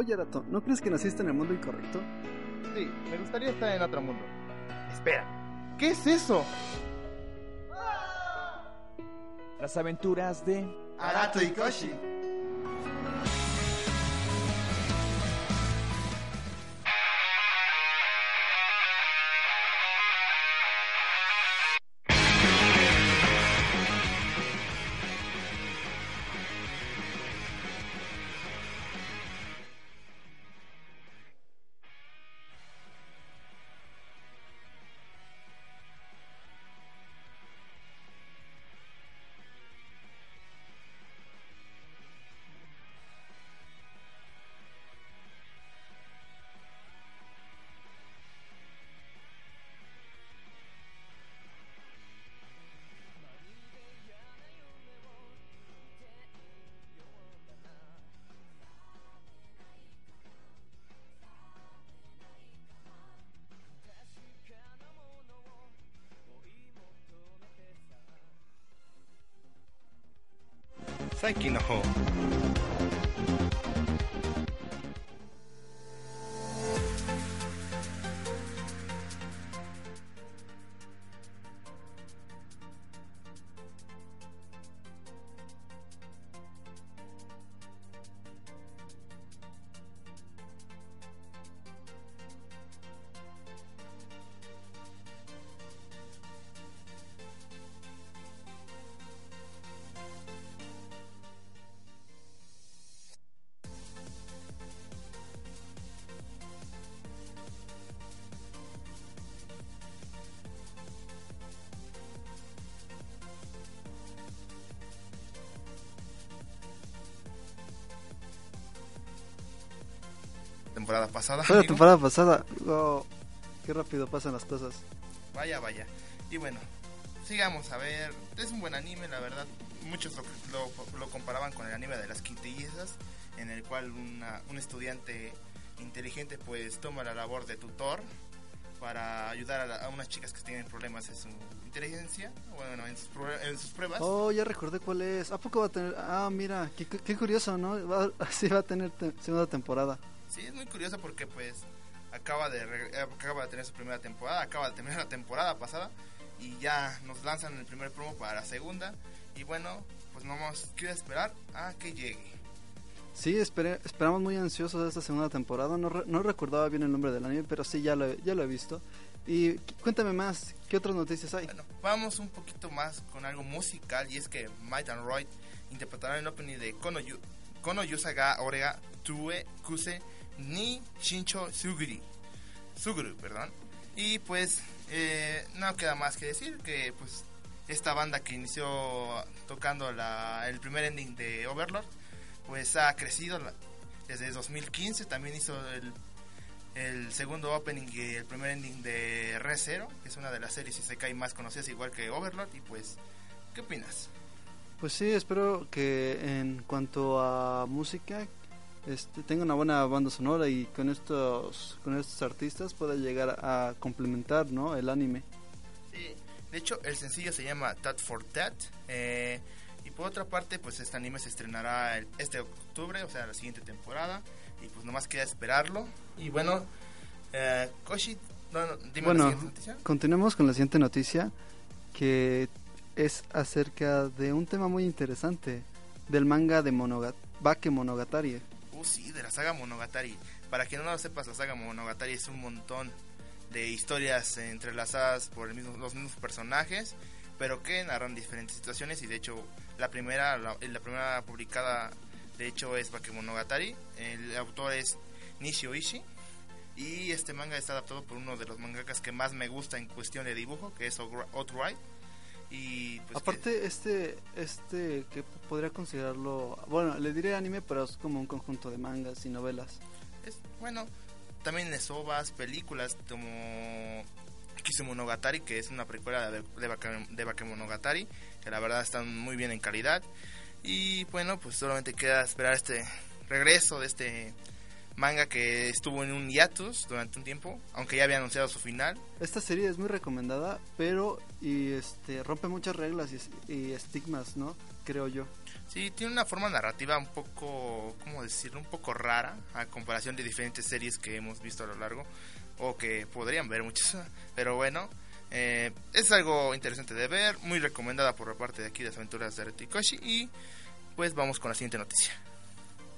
Oye, Arato, ¿no crees que naciste en el mundo incorrecto? Sí, me gustaría estar en otro mundo. Espera, ¿qué es eso? Las aventuras de Arato y Koshi. Saiki no ho. Temporada pasada. Fue la amigo. temporada pasada. Wow, qué rápido pasan las cosas. Vaya, vaya. Y bueno, sigamos a ver. Es un buen anime, la verdad. Muchos lo, lo- lo comparaban con el anime de las quintillizas, en el cual una- un estudiante inteligente pues toma la labor de tutor para ayudar a, la- a unas chicas que tienen problemas en su inteligencia, bueno, en sus, en sus pruebas. Oh, ya recordé cuál es. ¿A poco va a tener? Ah, mira, qué, qué curioso, ¿no? Va, sí va a tener te- segunda temporada. Sí, es muy curioso porque pues acaba de eh, acaba de tener su primera temporada, acaba de terminar la temporada pasada y ya nos lanzan el primer promo para la segunda y bueno, pues no vamos queda esperar a que llegue. Sí, esperé- esperamos muy ansiosos esta segunda temporada. No, re- no recordaba bien el nombre del anime, pero sí, ya lo, ya lo he visto. Y cuéntame más, ¿qué otras noticias hay? Bueno, vamos un poquito más con algo musical y es que Might and Roy interpretarán el opening de Kono, Yu- Kono Yusaga Orega Tue Kuse Ni Shincho Suguri. Suguru, perdón. Y pues eh, no queda más que decir que pues esta banda que inició tocando la, el primer ending de Overlord pues ha crecido desde 2015 también hizo el, el segundo opening y el primer ending de Re Zero que es una de las series Isekai más conocidas igual que Overlord y pues ¿qué opinas? Pues sí, espero que en cuanto a música este, tenga una buena banda sonora y con estos con estos artistas pueda llegar a complementar ¿no? el anime. Sí, de hecho el sencillo se llama Tat for Tat eh, y por otra parte pues este anime se estrenará el- este octubre, o sea la siguiente temporada y pues nomás queda esperarlo y bueno eh, Koshi, no, no, dime la Bueno, siguiente noticia. continuemos con la siguiente noticia que es acerca de un tema muy interesante del manga de Monogat Bake Uh, sí, de la saga Monogatari. Para quien no lo sepas, la saga Monogatari es un montón de historias entrelazadas por los mismos personajes, pero que narran diferentes situaciones. Y de hecho, la primera, la, la primera publicada, de hecho, es Bakemonogatari. El autor es Nishio Ishii. Y este manga está adaptado por uno de los mangakas que más me gusta en cuestión de dibujo, que es Outright. Y pues que- Aparte, este, este, que podría considerarlo, bueno, le diré anime, pero es como un conjunto de mangas y novelas. es bueno también ovas películas como Kisemonogatari que es una precuela de, de Bakemonogatari que la verdad están muy bien en calidad y bueno pues solamente queda esperar este regreso de este manga que estuvo en un hiatus durante un tiempo, aunque ya había anunciado su final. Esta serie es muy recomendada, pero y este rompe muchas reglas y, y estigmas, ¿no? Creo yo. Sí, tiene una forma narrativa un poco, ¿cómo decirlo? Un poco rara a comparación de diferentes series que hemos visto a lo largo o que podrían ver muchas. Pero bueno, eh, es algo interesante de ver, muy recomendada por parte de aquí de las aventuras de Retikoshi y pues vamos con la siguiente noticia.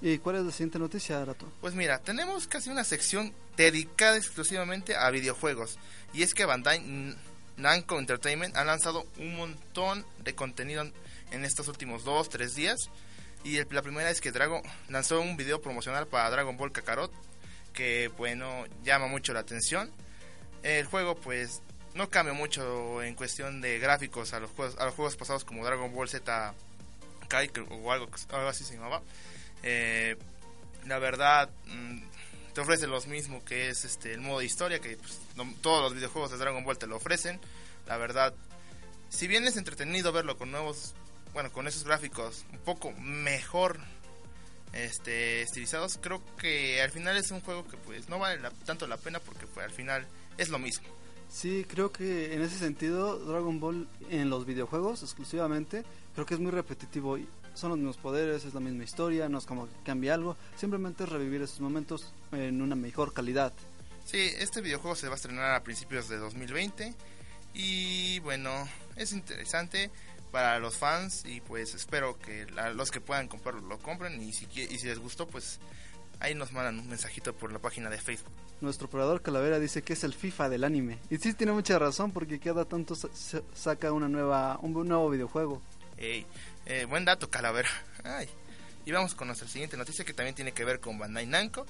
¿Y cuál es la siguiente noticia, Arato? Pues mira, tenemos casi una sección dedicada exclusivamente a videojuegos. Y es que Bandai Namco Entertainment ha lanzado un montón de contenido en estos últimos 2, 3 días. Y la primera es que Dragon lanzó un video promocional para Dragon Ball Kakarot. Que bueno, llama mucho la atención. El juego pues no cambia mucho en cuestión de gráficos a los juegos, a los juegos pasados como Dragon Ball Z Kai o algo así se llamaba. Eh, la verdad, mm, te ofrece lo mismo que es este el modo de historia, que pues, no, todos los videojuegos de Dragon Ball te lo ofrecen. La verdad, si bien es entretenido verlo con nuevos, bueno, con esos gráficos un poco mejor este estilizados, creo que al final es un juego que pues no vale la, tanto la pena porque pues al final es lo mismo. Sí, creo que en ese sentido Dragon Ball en los videojuegos exclusivamente creo que es muy repetitivo son los mismos poderes, es la misma historia, no es como que cambie algo, simplemente es revivir esos momentos en una mejor calidad. Sí, este videojuego se va a estrenar a principios de 2020 y bueno, es interesante para los fans y pues espero que la, los que puedan comprarlo lo compren y si, y si les gustó pues ahí nos mandan un mensajito por la página de Facebook. Nuestro operador Calavera dice que es el FIFA del anime. Y sí tiene mucha razón porque cada tanto saca una nueva un nuevo videojuego. Eh, buen dato, Calavera. Ay. Y vamos con nuestra siguiente noticia que también tiene que ver con Bandai Namco.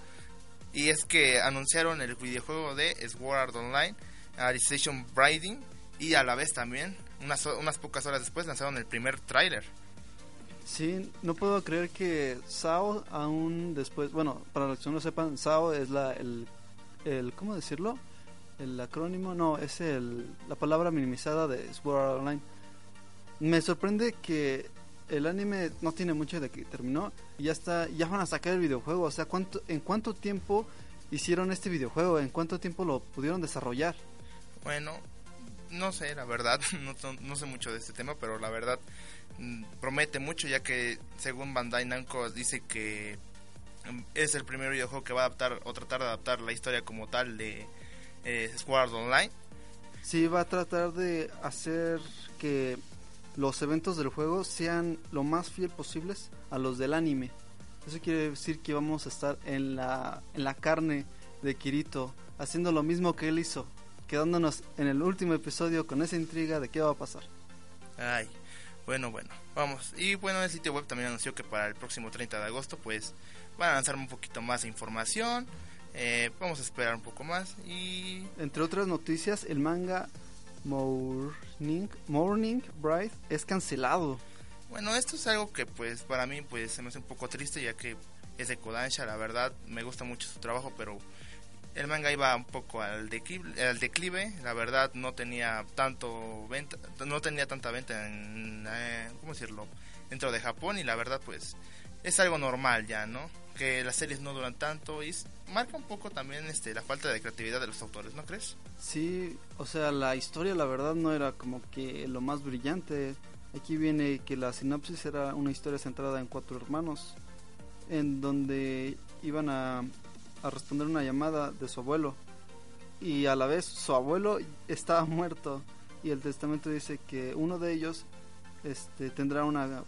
Y es que anunciaron el videojuego de Sword Art Online, Alicization Briding. Y a la vez también, unas, unas pocas horas después, lanzaron el primer tráiler. Sí, no puedo creer que SAO aún después, bueno, para los que no lo sepan, SAO es la, el, el, ¿cómo decirlo? El acrónimo, no, es el, la palabra minimizada de Sword Art Online. Me sorprende que el anime no tiene mucho de que terminó y ya está, ya van a sacar el videojuego. O sea, ¿cuánto, ¿en cuánto tiempo hicieron este videojuego? ¿En cuánto tiempo lo pudieron desarrollar? Bueno, no sé, la verdad, no, no sé mucho de este tema, pero la verdad mm, promete mucho ya que según Bandai Namco dice que mm, es el primer videojuego que va a adaptar o tratar de adaptar la historia como tal de eh, Sword Online. Sí, va a tratar de hacer que los eventos del juego sean lo más fiel posibles a los del anime. Eso quiere decir que vamos a estar en la, en la carne de Kirito, haciendo lo mismo que él hizo, quedándonos en el último episodio con esa intriga de qué va a pasar. Ay, bueno, bueno, vamos. Y bueno, el sitio web también anunció que para el próximo 30 de agosto pues van a lanzar un poquito más de información. Eh, vamos a esperar un poco más y... Entre otras noticias, el manga Morning, Morning Bright es cancelado. Bueno, esto es algo que pues para mí pues se me hace un poco triste ya que es de Kodansha, la verdad me gusta mucho su trabajo, pero el manga iba un poco al declive, al declive la verdad no tenía tanto venta, no tenía tanta venta en, eh, ¿cómo decirlo? dentro de Japón y la verdad pues es algo normal ya, ¿no? Que las series no duran tanto y marca un poco también este la falta de creatividad de los autores, ¿no crees? Sí, o sea, la historia la verdad no era como que lo más brillante. Aquí viene que la sinopsis era una historia centrada en cuatro hermanos, en donde iban a, a responder una llamada de su abuelo y a la vez su abuelo estaba muerto y el testamento dice que uno de ellos este, tendrá una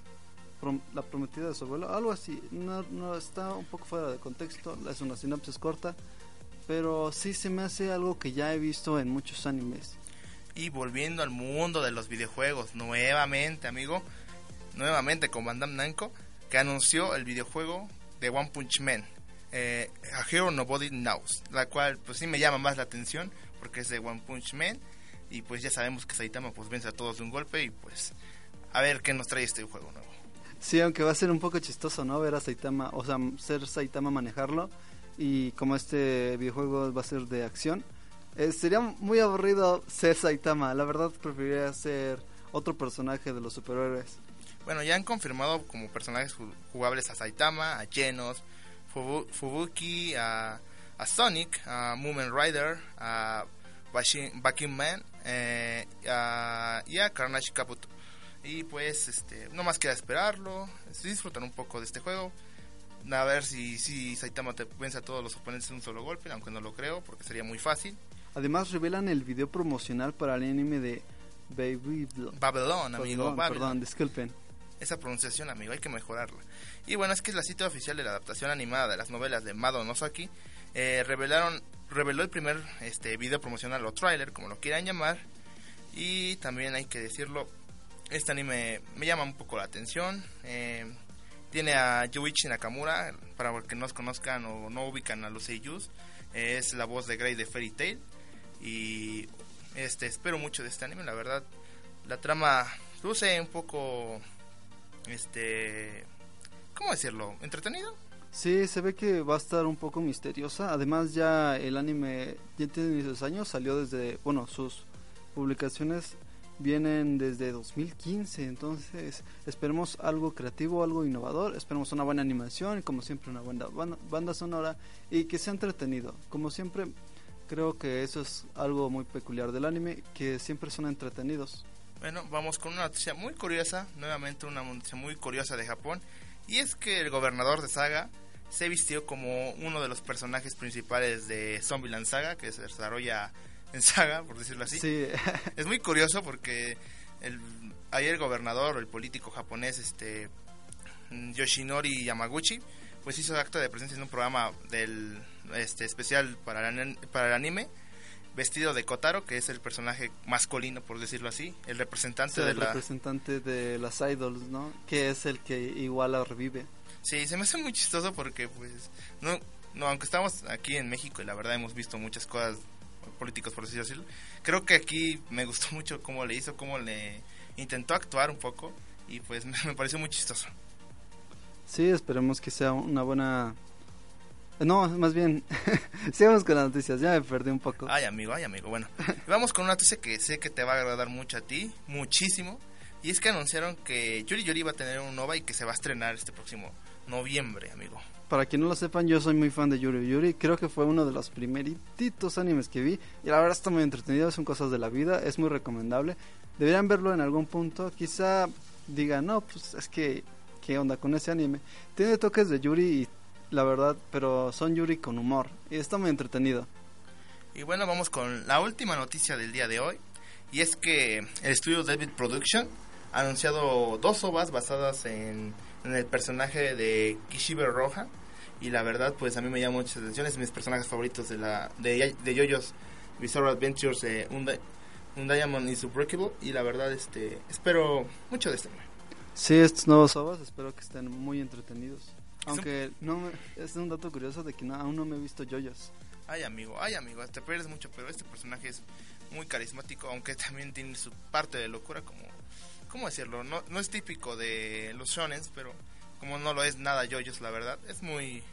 la prometida de su abuelo, algo así, no, no está un poco fuera de contexto, es una sinopsis corta, pero sí se me hace algo que ya he visto en muchos animes. Y volviendo al mundo de los videojuegos, nuevamente, amigo, nuevamente con Bandam Namco, que anunció el videojuego de One Punch Man, eh, A Hero Nobody Knows, la cual pues sí me llama más la atención porque es de One Punch Man y pues ya sabemos que Saitama pues vence a todos de un golpe y pues a ver qué nos trae este juego nuevo. Sí, aunque va a ser un poco chistoso, ¿no? Ver a Saitama, o sea, ser Saitama manejarlo y como este videojuego va a ser de acción, eh, sería muy aburrido ser Saitama. La verdad preferiría ser otro personaje de los superhéroes. Bueno, ya han confirmado como personajes jugables a Saitama, a Genos, Fubu- Fubuki, a, a Sonic, a Moomin Rider, a Backing Man eh, a- y a Carnage Kabuto. Y pues, este, no más queda esperarlo, disfrutar un poco de este juego. A ver si, si Saitama te vence a todos los oponentes en un solo golpe, aunque no lo creo, porque sería muy fácil. Además revelan el video promocional para el anime de Baby Blood. Babylon, amigo, Perdón, Babylon. perdón, disculpen. Esa pronunciación, amigo, hay que mejorarla. Y bueno, es que la cita oficial de la adaptación animada de las novelas de Mado Nosaki eh, revelaron, reveló el primer este, video promocional o trailer, como lo quieran llamar. Y también hay que decirlo, este anime me llama un poco la atención. eh, tiene a Yuichi Nakamura, para los que no conozcan o no ubican a los seiyus, es la voz de Grey de Fairy Tail. Y este espero mucho de este anime, la verdad. La trama luce un poco este ¿cómo decirlo? ¿entretenido? Sí, se ve que va a estar un poco misteriosa. Además ya el anime ya tiene sus años, salió desde, bueno, sus publicaciones vienen desde 2015, entonces esperemos algo creativo, algo innovador, esperemos una buena animación y como siempre una buena banda, sonora y que sea entretenido. Como siempre creo que eso es algo muy peculiar del anime, que siempre son entretenidos. Bueno, vamos con una noticia muy curiosa, nuevamente una noticia muy curiosa de Japón, y es que el gobernador de Saga se vistió como uno de los personajes principales de Zombieland Saga, que se desarrolla en Saga, por decirlo así. Sí, Es muy curioso porque el, ayer el gobernador el político japonés, este Yoshinori Yamaguchi, pues hizo acto de presencia en un programa del este especial para el, para el anime, vestido de Kotaro, que es el personaje masculino, por decirlo así, el representante es de el la... representante de las idols, ¿no? Que es el que igual la revive. Sí, se me hace muy chistoso porque, pues, no, no, aunque estamos aquí en México y la verdad hemos visto muchas cosas políticos, por decirlo así, creo que aquí me gustó mucho cómo le hizo, cómo le intentó actuar un poco y pues me, me pareció muy chistoso. Sí, esperemos que sea una buena... No, más bien, sigamos con las noticias, ya me perdí un poco. Ay, amigo, ay, amigo. Bueno, vamos con una noticia que sé que te va a agradar mucho a ti, muchísimo. Y es que anunciaron que Yuri Yuri va a tener un OVA y que se va a estrenar este próximo noviembre, amigo. Para quien no lo sepan, yo soy muy fan de Yuri Yuri, creo que fue uno de los primeritos animes que vi y la verdad está muy entretenido, son cosas de la vida, es muy recomendable. Deberían verlo en algún punto, quizá digan, no, pues es que, ¿qué onda con ese anime? Tiene toques de Yuri y la verdad, pero son Yuri con humor y está muy entretenido. Y bueno, vamos con la última noticia del día de hoy. Y es que el estudio David Production ha anunciado dos ovas basadas en, en el personaje de Kishibe Roja. Y la verdad, pues a mí me llama mucha atención. Es mis personajes favoritos de la de, de JoJo's Bizarre Adventures, eh, un, un Diamond is Unbreakable. Y la verdad, este espero mucho de este anime. Sí, estos nuevos ovas espero que estén muy entretenidos. un- Aunque no me- es un dato curioso de que no- aún no me he visto yoyos. Ay, amigo, ay, amigo, te pierdes mucho, pero este personaje es muy carismático, aunque también tiene su parte de locura, como, ¿cómo decirlo? No, no es típico de los shonens, pero como no lo es nada yoyos, la verdad, es muy,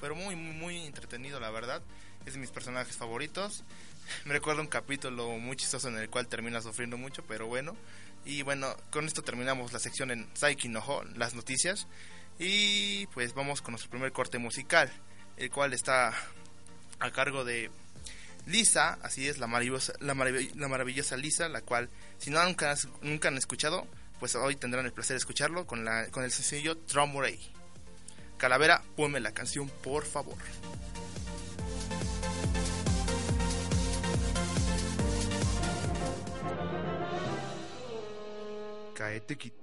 pero muy, muy, muy entretenido, la verdad. Es de mis personajes favoritos. Me recuerda un capítulo muy chistoso en el cual termina sufriendo mucho, pero bueno. Y bueno, con esto terminamos la sección en Saiki no Ho, las noticias. Y pues vamos con nuestro primer corte musical, el cual está a cargo de Lisa, así es, la maravillosa, la, marav- la maravillosa Lisa, la cual, si no nunca, nunca han escuchado, pues hoy tendrán el placer de escucharlo con, la, con el sencillo Tromorey. Calavera, ponme la canción, por favor. Caete quita.「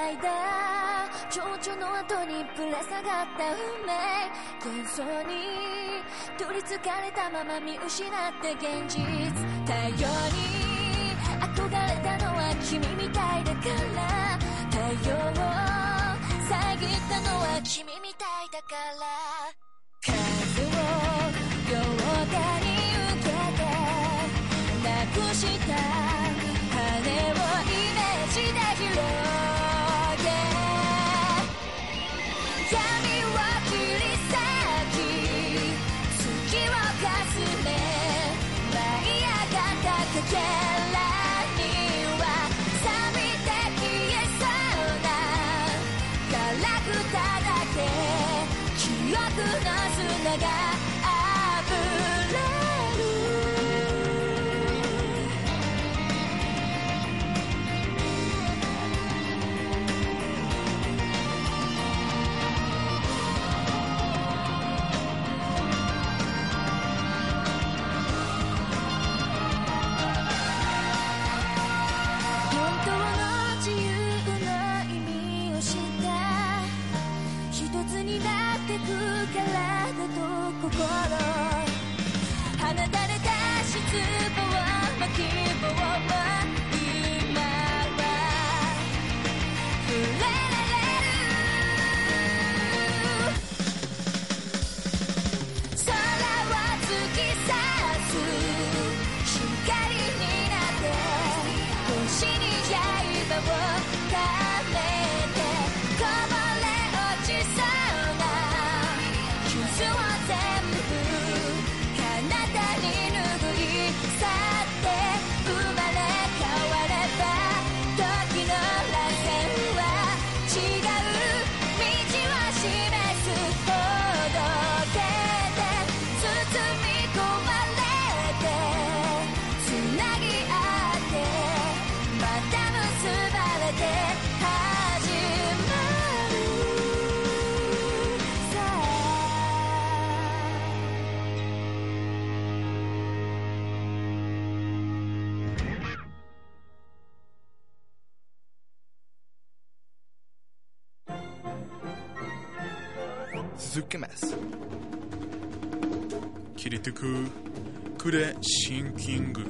る由来だ蝶々の後にぶら下がった運命。幻想に取りつかれたまま見失って現実。太陽に憧れたのは君みたいだから。太陽を遮ったのは君みたいだから。風を両手に受けてなくした。But corazón. くれシンキング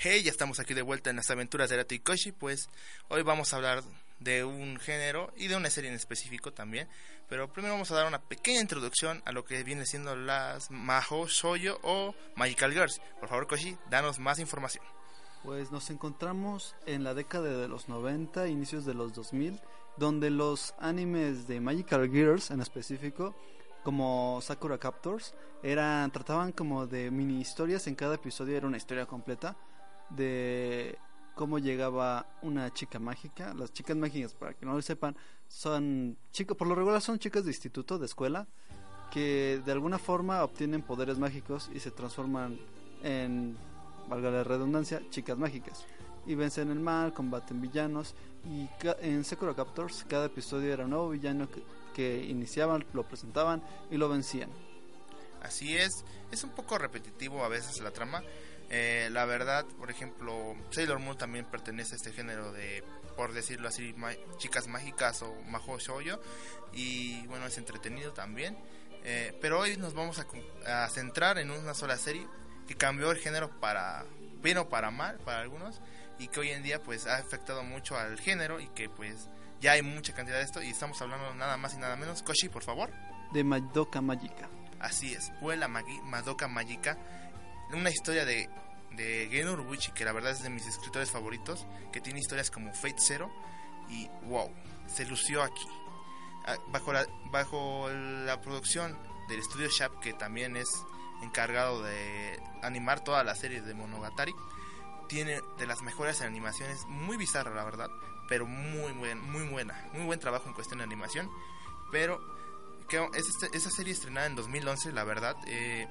Hey, ya estamos aquí de vuelta en las aventuras de Rato y Koshi. Pues hoy vamos a hablar de un género y de una serie en específico también. Pero primero vamos a dar una pequeña introducción a lo que viene siendo las Maho Shoujo o Magical Girls. Por favor, Koshi, danos más información. Pues nos encontramos en la década de los 90, inicios de los 2000, donde los animes de Magical Girls en específico, como Sakura Captors, eran trataban como de mini historias, en cada episodio era una historia completa de cómo llegaba una chica mágica. Las chicas mágicas, para que no lo sepan, son chicas, por lo regular son chicas de instituto, de escuela, que de alguna forma obtienen poderes mágicos y se transforman en, valga la redundancia, chicas mágicas. Y vencen el mal, combaten villanos. Y en Sakura Captors cada episodio era un nuevo villano que, que iniciaban, lo presentaban y lo vencían. Así es, es un poco repetitivo a veces la trama. Eh, la verdad, por ejemplo, Sailor Moon también pertenece a este género de, por decirlo así, ma- chicas mágicas o majo shoujo. Y bueno, es entretenido también. Eh, pero hoy nos vamos a, centrar en una sola serie que cambió el género para bien o para mal para algunos y que hoy en día pues ha afectado mucho al género y que pues ya hay mucha cantidad de esto y estamos hablando nada más y nada menos. Koshi, por favor. De Madoka Magica. Así es, Vuela Magi- Madoka Magica, una historia de, de Gen Urobuchi que la verdad es de mis escritores favoritos, que tiene historias como Fate Zero y wow, se lució aquí. Ah, Bajo la, bajo la producción del estudio Shap, que también es encargado de animar toda la serie de Monogatari, tiene de las mejores animaciones, muy bizarra la verdad, pero muy buen, muy buena, muy buen trabajo en cuestión de animación, pero que es este- esa serie estrenada en 2011, la verdad, eh,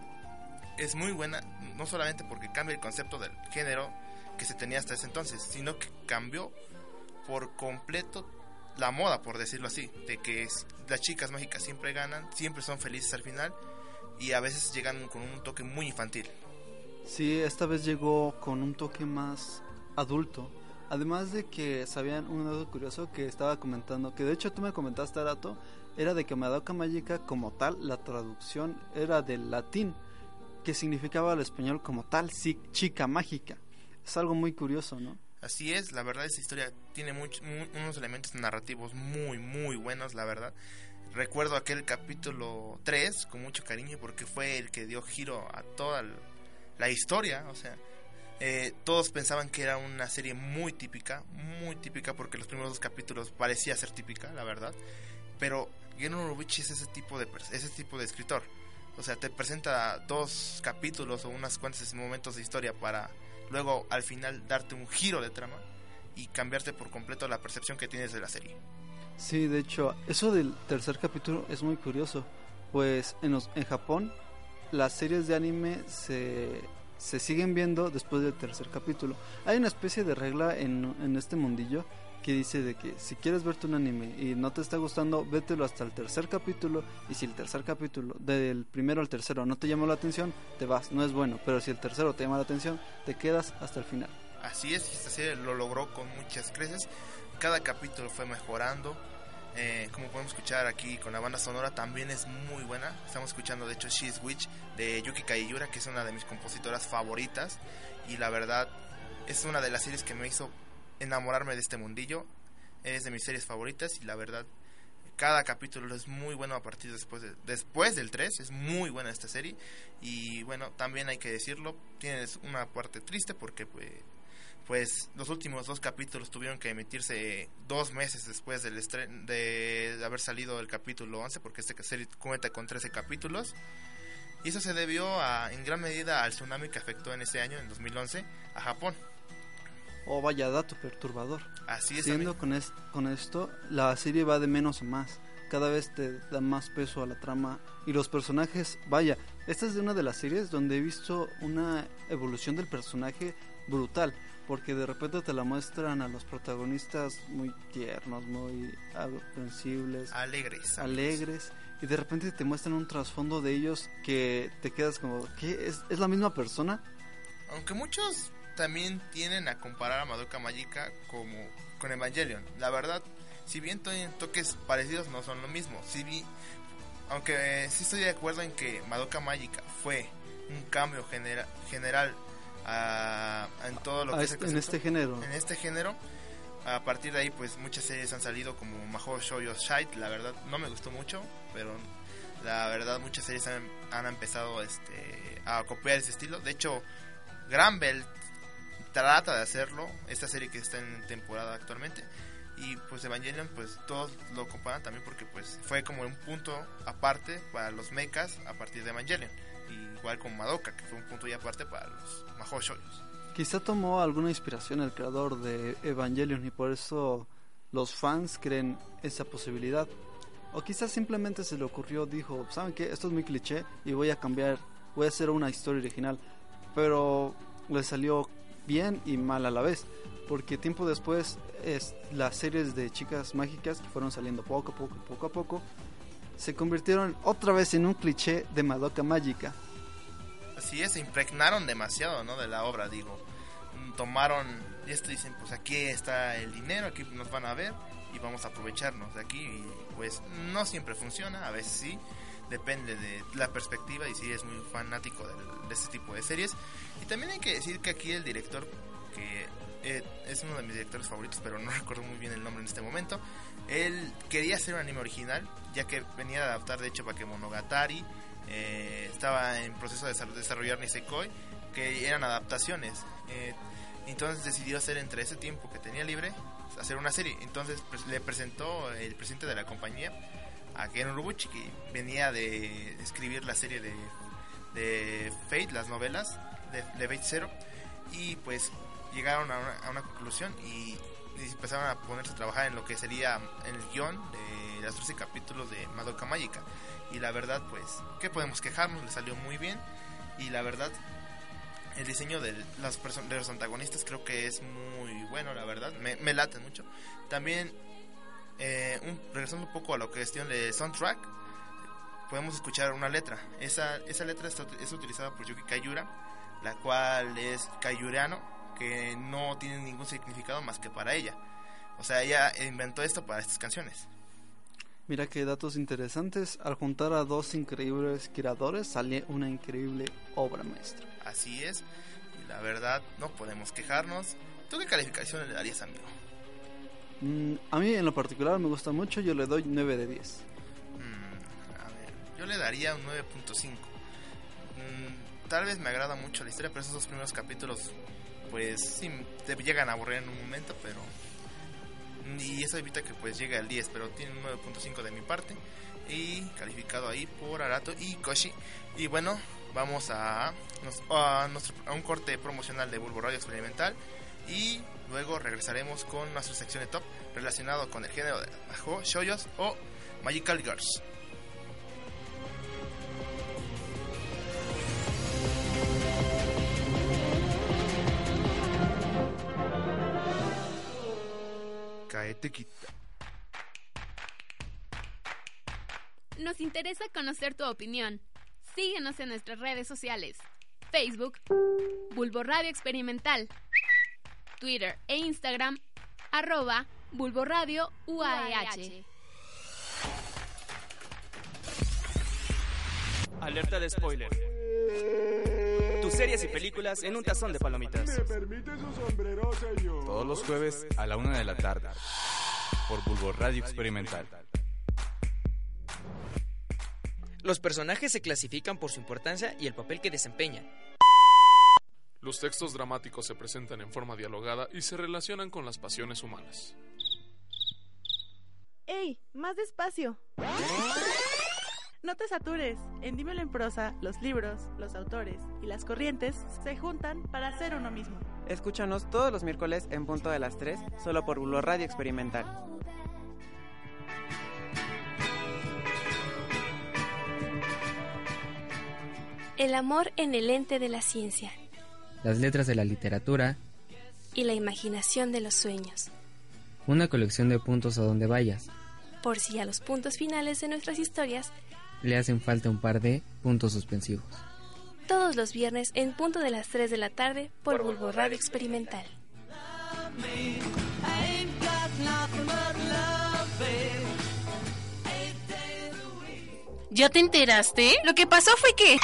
es muy buena, no solamente porque cambia el concepto del género que se tenía hasta ese entonces, sino que cambió por completo la moda, por decirlo así, de que las chicas mágicas siempre ganan, siempre son felices al final y a veces llegan con un toque muy infantil. Sí, esta vez llegó con un toque más adulto. Además de que sabían un dato curioso que estaba comentando, que de hecho tú me comentaste, Arato, era de que Madoka Mágica como tal, la traducción era del latín, que significaba al español como tal, chica mágica. Es algo muy curioso, ¿no? Así es, la verdad esta historia tiene unos elementos narrativos muy, muy buenos, la verdad. Recuerdo aquel capítulo 3 con mucho cariño porque fue el que dio giro a toda la historia, o sea, eh, todos pensaban que era una serie muy típica, muy típica porque los primeros dos capítulos parecía ser típica, la verdad, pero Gen Urobuchi es ese tipo de ese tipo de escritor. O sea, te presenta dos capítulos o unas cuantas momentos de historia para luego al final darte un giro de trama y cambiarte por completo la percepción que tienes de la serie. Sí, de hecho, eso del tercer capítulo es muy curioso, pues en, los- en Japón las series de anime se, se siguen viendo después del tercer capítulo. Hay una especie de regla en, en este mundillo que dice de que si quieres verte un anime y no te está gustando, vételo hasta el tercer capítulo y si el tercer capítulo, del primero al tercero, no te llamó la atención, te vas, no es bueno, pero si el tercero te llama la atención, te quedas hasta el final. Así es, esta serie lo logró con muchas creces. Cada capítulo fue mejorando. Eh, como podemos escuchar aquí con la banda sonora, también es muy buena. Estamos escuchando, de hecho, She's Witch de Yuki Kaiyura, que es una de mis compositoras favoritas. Y la verdad, es una de las series que me hizo enamorarme de este mundillo. Es de mis series favoritas y la verdad, cada capítulo es muy bueno a partir después, de- después del 3. Es muy buena esta serie. Y bueno, también hay que decirlo, tienes una parte triste porque pues pues los últimos dos capítulos tuvieron que emitirse dos meses después del de, haber salido el capítulo 11 porque este serie cuenta con 13 capítulos y eso se debió a, en gran medida al tsunami que afectó en ese año en 2011 a Japón Oh, vaya dato perturbador. así es Siendo con, es- con esto, la serie va de menos a más. Cada vez te da más peso a la trama y los personajes. Vaya, esta es de una de las series donde he visto una evolución del personaje brutal. Porque de repente te la muestran a los protagonistas muy tiernos, muy aprensibles, alegres alegres. Y de repente te muestran un trasfondo de ellos que te quedas como, ¿qué? ¿Es, es la misma persona? aunque muchos también tienen a comparar a Madoka Magica como con Evangelion. La verdad, si bien tienen toques parecidos, no son lo mismo. Si vi- aunque sí estoy de acuerdo en que Madoka Magica fue un cambio genera- general a- en todo lo que es este- en este género. en este género. A partir de ahí, pues muchas series han salido como Mahou Shoujo Shite. La verdad, no me gustó mucho, pero la verdad, muchas series han, han empezado este, a copiar ese estilo. De hecho, Granbel trata de hacerlo. Esta serie que está en temporada actualmente. Y pues Evangelion, pues todos lo comparan también porque pues fue como un punto aparte para los mechas a partir de Evangelion. Igual con Madoka, que fue un punto y aparte para los Mahou Shoujos. Quizá tomó alguna inspiración el creador de Evangelion y por eso los fans creen esa posibilidad. O quizás simplemente se le ocurrió, dijo, ¿saben qué? Esto es muy cliché y voy a cambiar, voy a hacer una historia original. Pero le salió bien y mal a la vez. Porque tiempo después es, las series de chicas mágicas que fueron saliendo poco a poco, poco a poco, se convirtieron otra vez en un cliché de Madoka Mágica. Así es, se impregnaron demasiado, ¿no? De la obra, digo. Tomaron, y dicen, pues aquí está el dinero, aquí nos van a ver y vamos a aprovecharnos de aquí. Pues no siempre funciona, a veces sí. Depende de la perspectiva y si es muy fanático del- de, este tipo de series. Y también hay que decir que aquí el director, que eh, es uno de mis directores favoritos, pero no recuerdo muy bien el nombre en este momento, él quería hacer un anime original, ya que venía de adaptar de hecho Bakemonogatari, eh, estaba en proceso de desar- desarrollar Nisekoi, que eran adaptaciones. Eh, entonces decidió hacer entre ese tiempo que tenía libre, hacer una serie. Entonces pues, le presentó el presidente de la compañía a Ken Urobuchi, que venía de escribir la serie de, de Fate, las novelas de, de Fate Zero. Y pues llegaron a una, conclusión y, empezaron a ponerse a trabajar en lo que sería el guion de los 13 capítulos de Madoka Mágica. Y la verdad, pues, ¿qué podemos quejarnos? Le salió muy bien. Y la verdad, el diseño de, las de los antagonistas creo que es muy bueno, la verdad. Me, me late mucho. También, eh, un- regresando un poco a es cuestión de soundtrack, podemos escuchar una letra. Esa, esa letra está, es utilizada por Yuki Kayura, la cual es kayuriano, que no tiene ningún significado más que para ella. O sea, ella inventó esto para estas canciones. Mira qué datos interesantes. Al juntar a dos increíbles creadores sale una increíble obra maestra. Así es. Y la verdad, no podemos quejarnos. ¿Tú qué calificación le darías, amigo? Mm, a mí en lo particular me gusta mucho, yo le doy 9 de 10. Mm, a ver, yo le daría un 9.5. Mm, tal vez me agrada mucho la historia, pero esos dos primeros capítulos, pues sí, te llegan a aburrir en un momento, pero... Y eso evita que pues llegue al 10, pero tiene un 9.5 de mi parte. Y calificado ahí por Arato y Koshi. Y bueno, vamos a, a un corte promocional de Bulbo Radio Experimental. Y luego regresaremos con nuestra sección de top relacionado con el género de Ajo, Shoyos o Magical Girls. Nos interesa conocer tu opinión. Síguenos en nuestras redes sociales. Facebook, Bulbo Radio Experimental. Twitter e Instagram, arroba Bulbo Radio UAEH. Alerta de spoiler. Tus series y películas en un tazón de palomitas. Todos los jueves a la una de la tarde. Por Bulbo Radio Experimental. Los personajes se clasifican por su importancia y el papel que desempeñan. Los textos dramáticos se presentan en forma dialogada y se relacionan con las pasiones humanas. ¡Ey! ¡Más despacio! No te satures. En Dímelo en prosa, los libros, los autores y las corrientes se juntan para hacer uno mismo. Escúchanos todos los miércoles en punto de las 3, solo por Bulbo Radio Experimental. El amor en el ente de la ciencia Las letras de la literatura, y la imaginación de los sueños, una colección de puntos a donde vayas. por si a los puntos finales de nuestras historias, Le hacen falta un par de puntos suspensivos. todos los viernes en punto de las 3 de la tarde por Bulbo Radio Experimental. ¿Ya te enteraste? Lo que pasó fue que...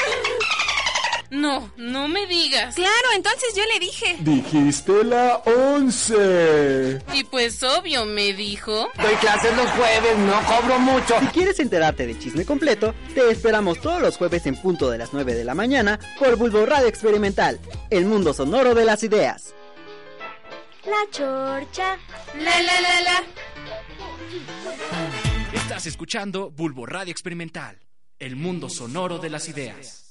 No, no me digas. Claro, entonces yo le dije. Dijiste la 11. Y pues obvio, me dijo. Doy clases los jueves, no cobro mucho. Si quieres enterarte del chisme completo, te esperamos todos los jueves en punto de las 9 de la mañana por Bulbo Radio Experimental, el mundo sonoro de las ideas. La chorcha. La la la la. Estás escuchando Bulbo Radio Experimental, el mundo sonoro de las ideas.「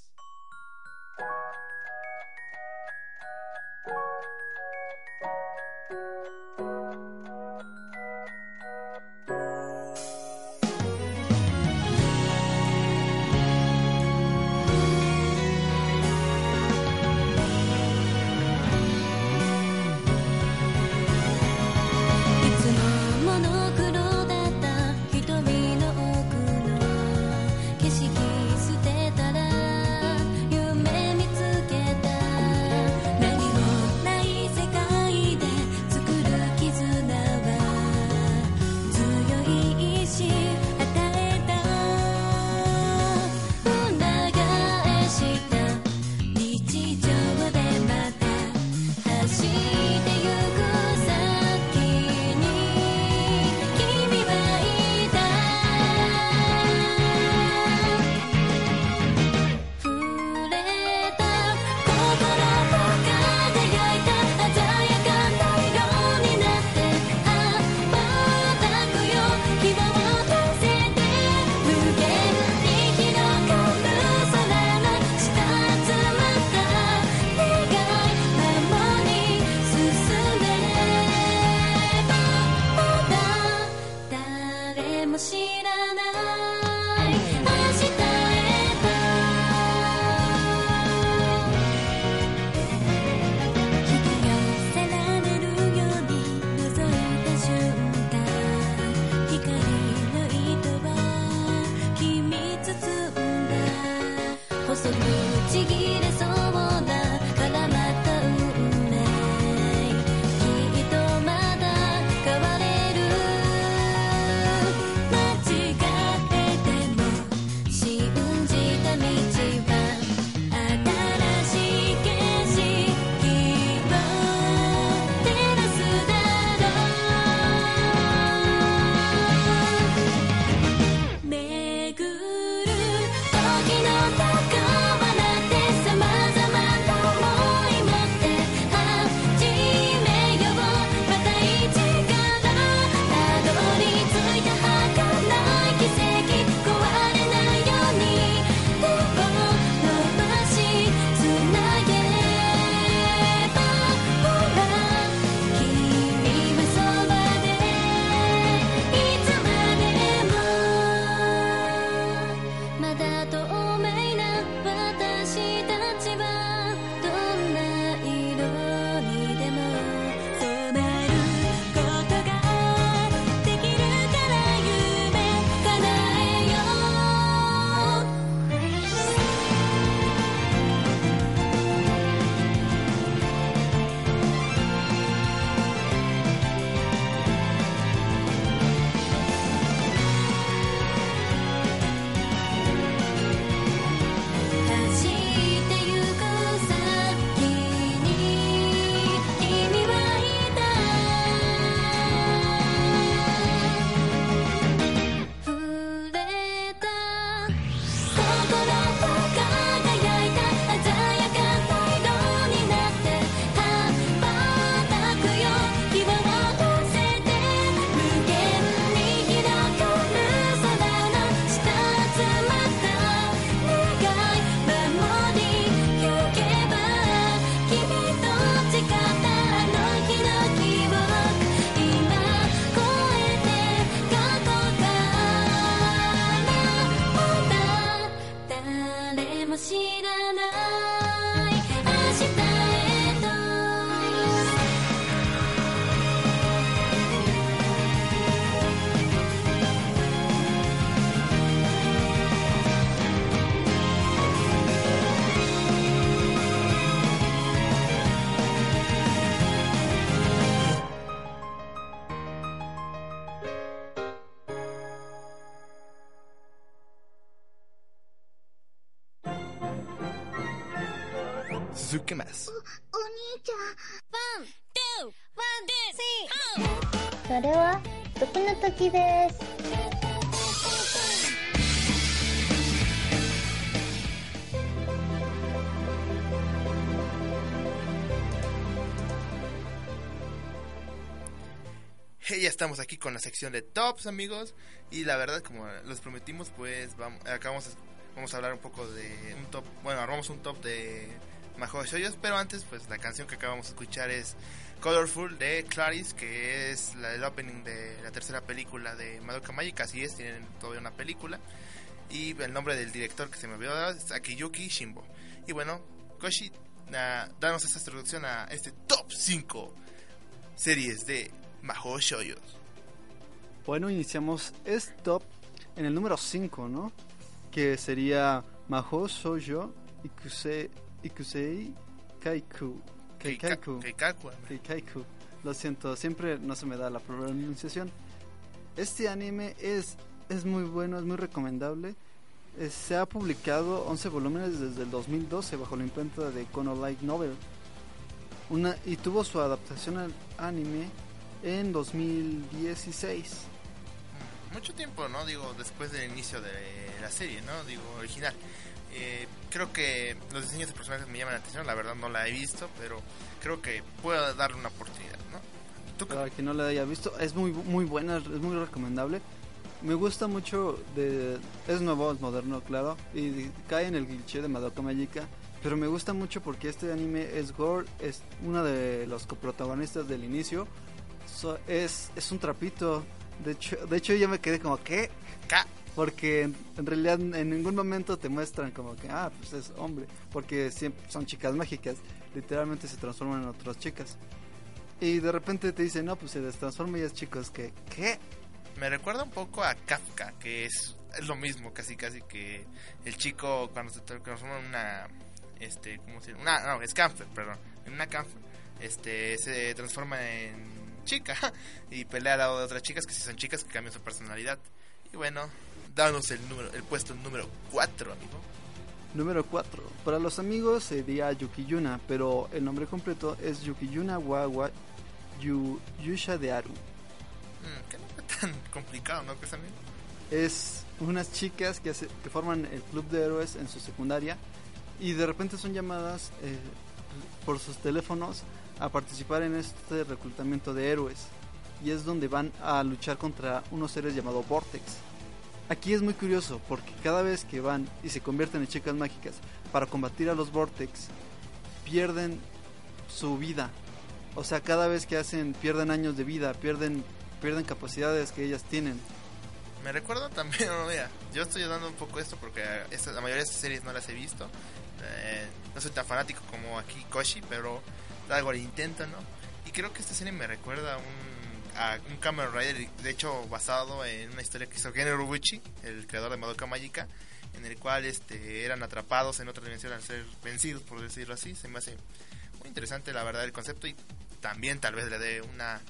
estamos aquí con la sección de tops, amigos. Y la verdad, como los prometimos, pues vamos, acá vamos a, vamos a hablar un poco de un top. Bueno, armamos un top de Mahou Shoyos. Pero antes, pues la canción que acabamos de escuchar es Colorful de Clarice, que es la del opening de la tercera película de Madoka Magica. Así es, tienen todavía una película. Y el nombre del director que se me olvidó es Akiyuki Shimbo. Y bueno, Koshi, na- danos esta introducción a este top 5 series de Mahou Shoyos. Bueno, iniciamos top en el número 5, ¿no? Que sería Mahou Shoujo Ikuse, Ikusei Kaiku. Keikaku. Keikaiku. Lo siento, siempre no se me da la pronunciación. Este anime es, es muy bueno, es muy recomendable. Eh, se ha publicado 11 volúmenes desde el 2012 bajo la imprenta de Kono Light Novel. Una, y tuvo su adaptación al anime en 2016. mucho tiempo, ¿no? Digo, después del inicio de la serie, ¿no? Digo, original. Eh, creo que los diseños de personajes me llaman la atención, la verdad no la he visto, pero creo que puedo darle una oportunidad, ¿no? Para quien no la haya visto, es muy muy buena, es muy recomendable. Me gusta mucho de es nuevo, es moderno, claro, y cae en el cliché de Madoka Magica, pero me gusta mucho porque este anime es gore, es uno de los coprotagonistas del inicio. So- es es un trapito. De hecho, de hecho yo me quedé como, ¿qué? Porque en, en realidad en ningún momento te muestran como que, ah, pues es hombre. Porque siempre son chicas mágicas. Literalmente se transforman en otras chicas. Y de repente te dicen, no, pues se destransforma y es chicos que, ¿qué? Me recuerda un poco a Kafka, que es es lo mismo, casi casi que el chico cuando se tra- transforma en una este, ¿cómo se llama? Una, no, es Camfer, perdón, en una Camfer, este se transforma en chica y pelea al lado de otras chicas que si son chicas que cambian su personalidad. Y bueno, danos el número el puesto número 4, amigo. Número 4. Para los amigos sería Yukiyuna, pero el nombre completo es Yukiyuna Wawa Yu, Yusha de Aru. Mm, que no fue tan complicado, ¿no? ¿Crees, amigo? Es unas chicas que, hace- que forman el club de héroes en su secundaria y de repente son llamadas eh, por sus teléfonos a participar en este reclutamiento de héroes y es donde van a luchar contra unos seres llamados Vortex. Aquí es muy curioso porque cada vez que van y se convierten en chicas mágicas para combatir a los Vortex pierden su vida. O sea, cada vez que hacen pierden años de vida, pierden pierden capacidades que ellas tienen. Me recuerda también, mira, yo estoy dando un poco esto porque esta- la mayoría de estas series no las he visto. Eh, no soy tan fanático como aquí Koshi, pero algo le intento, ¿no? Y creo que esta serie me recuerda a un, a un Kamen Rider, de hecho basado en una historia que hizo Gen Urobuchi, el creador de Madoka Magica, en el cual este, eran atrapados en otra dimensión al ser vencidos, por decirlo así. Se me hace muy interesante la verdad el concepto y también tal vez le dé una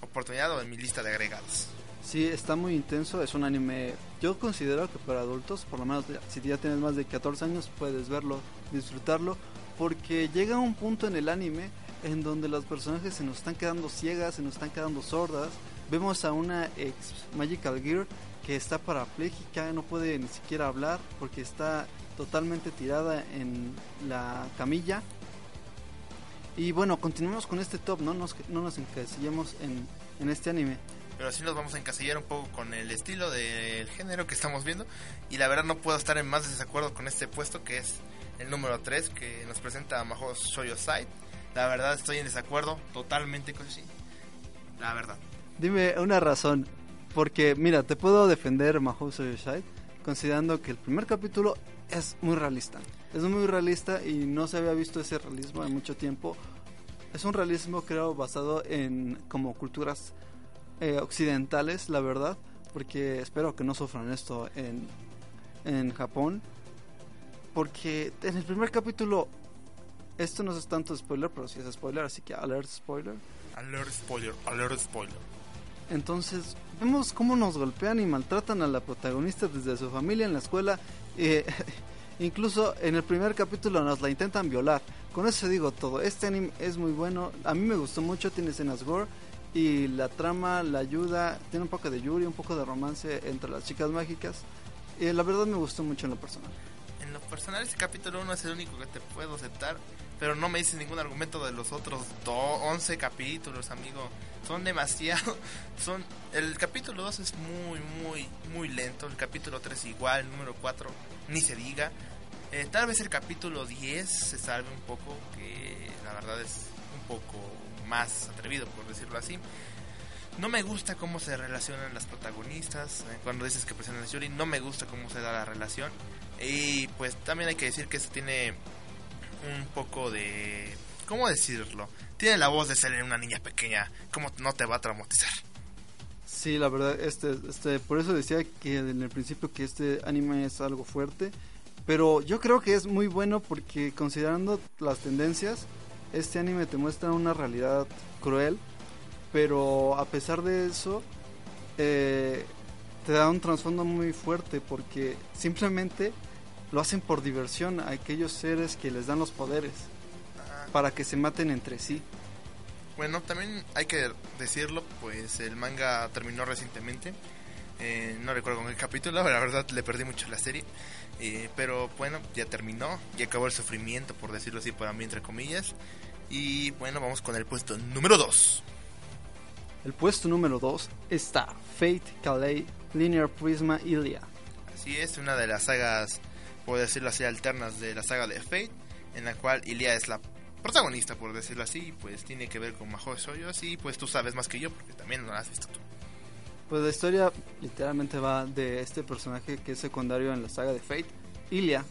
oportunidad o en mi lista de agregados. Sí, está muy intenso, es un anime, yo considero que para adultos, por lo menos si ya tienes más de 14 años, puedes verlo, disfrutarlo, porque llega un punto en el anime en donde los personajes se nos están quedando ciegas, se nos están quedando sordas. Vemos a una ex Magical Gear que está parapléjica, no puede ni siquiera hablar porque está totalmente tirada en la camilla. Y bueno, continuamos con este top, no nos, no nos encasillemos en, en este anime. pero sí nos vamos a encasillar un poco con el estilo del género que estamos viendo y la verdad no puedo estar en más desacuerdo con este puesto que es el número 3 que nos presenta a Mahou Shoujo Side. La verdad estoy en desacuerdo totalmente con sí. La verdad. Dime una razón, porque mira, te puedo defender Mahou Shide considerando que el primer capítulo es muy realista. Es muy realista y no se había visto ese realismo en mucho tiempo. Es un realismo creo basado en como culturas eh, occidentales, la verdad, porque espero que no sufran esto en, en Japón. Porque en el primer capítulo, esto no es tanto spoiler, pero sí es spoiler, así que alert spoiler. Alert spoiler, alert spoiler. Entonces, vemos cómo nos golpean y maltratan a la protagonista desde su familia en la escuela. eh, incluso en el primer capítulo nos la intentan violar. Con eso digo todo. Este anime es muy bueno. A mí me gustó mucho. Tiene escenas gore. Y la trama, la ayuda. Tiene un poco de Yuri, un poco de romance entre las chicas mágicas. Y la verdad me gustó mucho en lo personal. En lo personal ese capítulo 1 es el único que te puedo aceptar, pero no me dices ningún argumento de los otros do- 11 capítulos, amigo. Son demasiado, son el capítulo 2 es muy muy muy lento, el capítulo 3 igual, el número 4 ni se diga. Eh, tal vez el capítulo 10 se salve un poco, que la verdad es un poco más atrevido por decirlo así. No me gusta cómo se relacionan las protagonistas. eh, Cuando dices que presionan a Yuri, no me gusta cómo se da la relación. Y pues también hay que decir que esto tiene un poco de... ¿Cómo decirlo? Tiene la voz de ser una niña pequeña. ¿Cómo no te va a traumatizar? Sí, la verdad, este, este, por eso decía que en el principio que este anime es algo fuerte, pero yo creo que es muy bueno porque considerando las tendencias, este anime te muestra una realidad cruel, pero a pesar de eso, eh, te da un trasfondo muy fuerte porque simplemente lo hacen por diversión a aquellos seres que les dan los poderes, para que se maten entre sí. Bueno, también hay que decirlo, pues el manga terminó recientemente. Eh, no recuerdo con qué capítulo, la verdad le perdí mucho la serie. Eh, pero bueno, ya terminó, ya acabó el sufrimiento, por decirlo así, para mí, entre comillas. Y bueno, vamos con el puesto número 2. El puesto número 2 está Fate Calais Linear Prisma Ilia. Así es, una de las sagas, por decirlo así, alternas de la saga de Fate, en la cual Ilia es la protagonista, por decirlo así, pues tiene que ver con Mahou Shoujo, y pues tú sabes más que yo, porque también lo has visto tú. Pues la historia literalmente va de este personaje que es secundario en la saga de Fate, Ilia.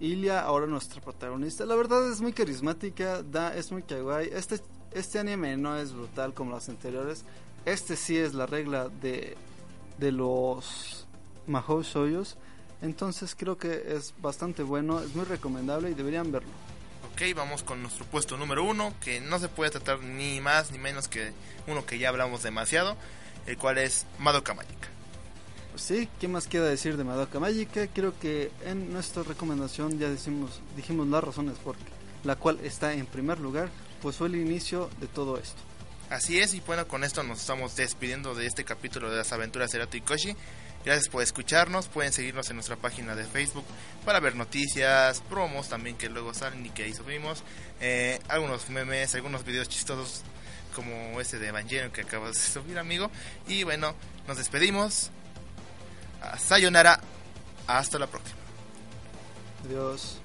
Ilia, ahora nuestra protagonista, la verdad es muy carismática, da, es muy kawaii. Este, este anime no es brutal como los anteriores. Este sí es la regla de, de los Mahou Shoyos. Entonces creo que es bastante bueno, es muy recomendable y deberían verlo. Ok, vamos con nuestro puesto número uno, que no se puede tratar ni más ni menos que uno que ya hablamos demasiado, el cual es Madoka Magica. Pues sí, ¿qué más queda decir de Madoka Magica? Creo que en nuestra recomendación ya decimos, dijimos las razones por la cual está en primer lugar, pues fue el inicio de todo esto. Así es, y bueno, con esto nos estamos despidiendo de este capítulo de las aventuras de Erato y Koshi. Gracias por escucharnos, pueden seguirnos en nuestra página de Facebook para ver noticias, promos también que luego salen y que ahí subimos, eh, algunos memes, algunos videos chistosos como ese de Evangelion que acabas de subir amigo. Y bueno, nos despedimos. Sayonara, hasta la próxima. Adiós.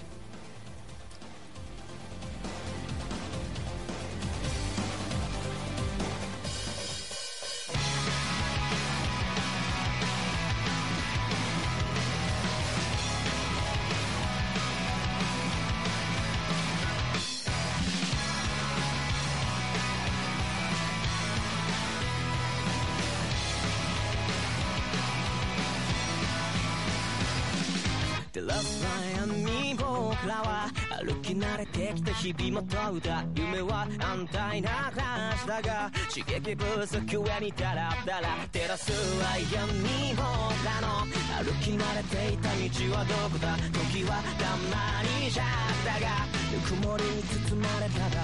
日々も問うた夢は安泰な話だが刺激不足上にダラダラ照らすは闇僕らの歩き慣れていた道はどこだ時はたまにじゃだがぬくもりに包まれたら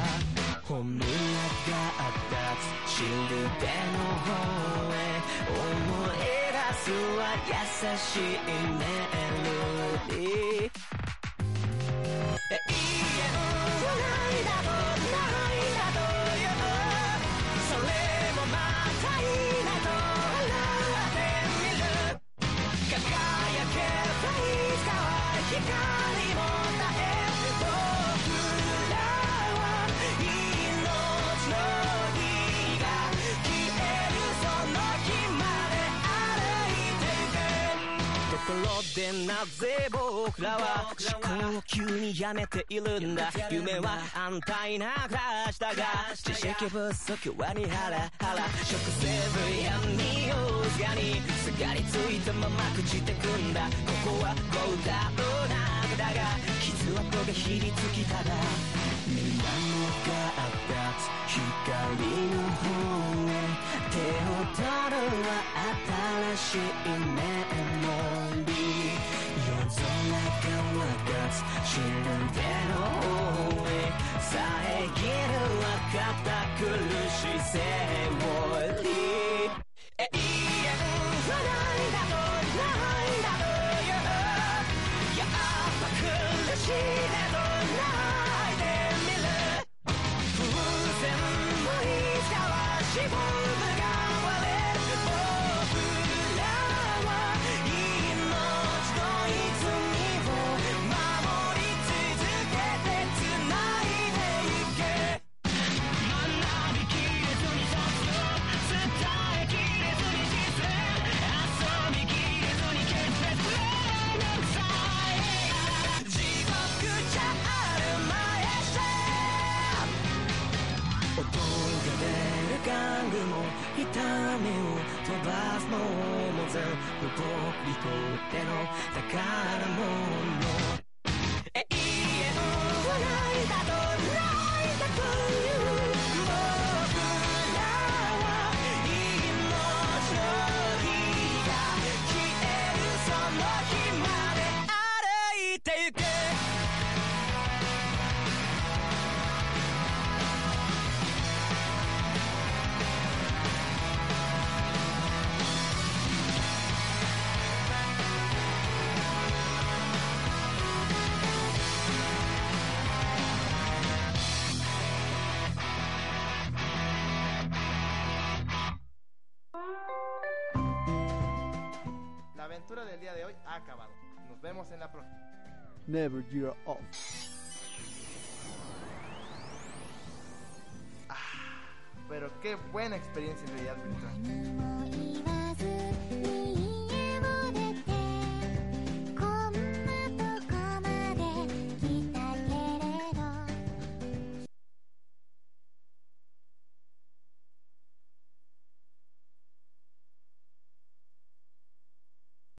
本音があったシルベの方へ思い出すは優しいメロディー永なぜ僕らは思考を急にやめているんだ？夢は安泰な暮らしだが知識不足はにハラハラ食せぶや匂いがにすがりついたまま朽ちてくんだ。ここはゴーダの中だが傷跡がひりつきただみんなのがあった光の方へ。手を取るは新しいメモリーが渡すシルベの方へ遮るは堅苦しいセオリー永遠はないだとないだというやっぱ苦しいけど る玩具も痛みを飛ばすのも全部僕にとっての宝物 Never Year Off. Ah, pero qué buena experiencia en realidad virtual.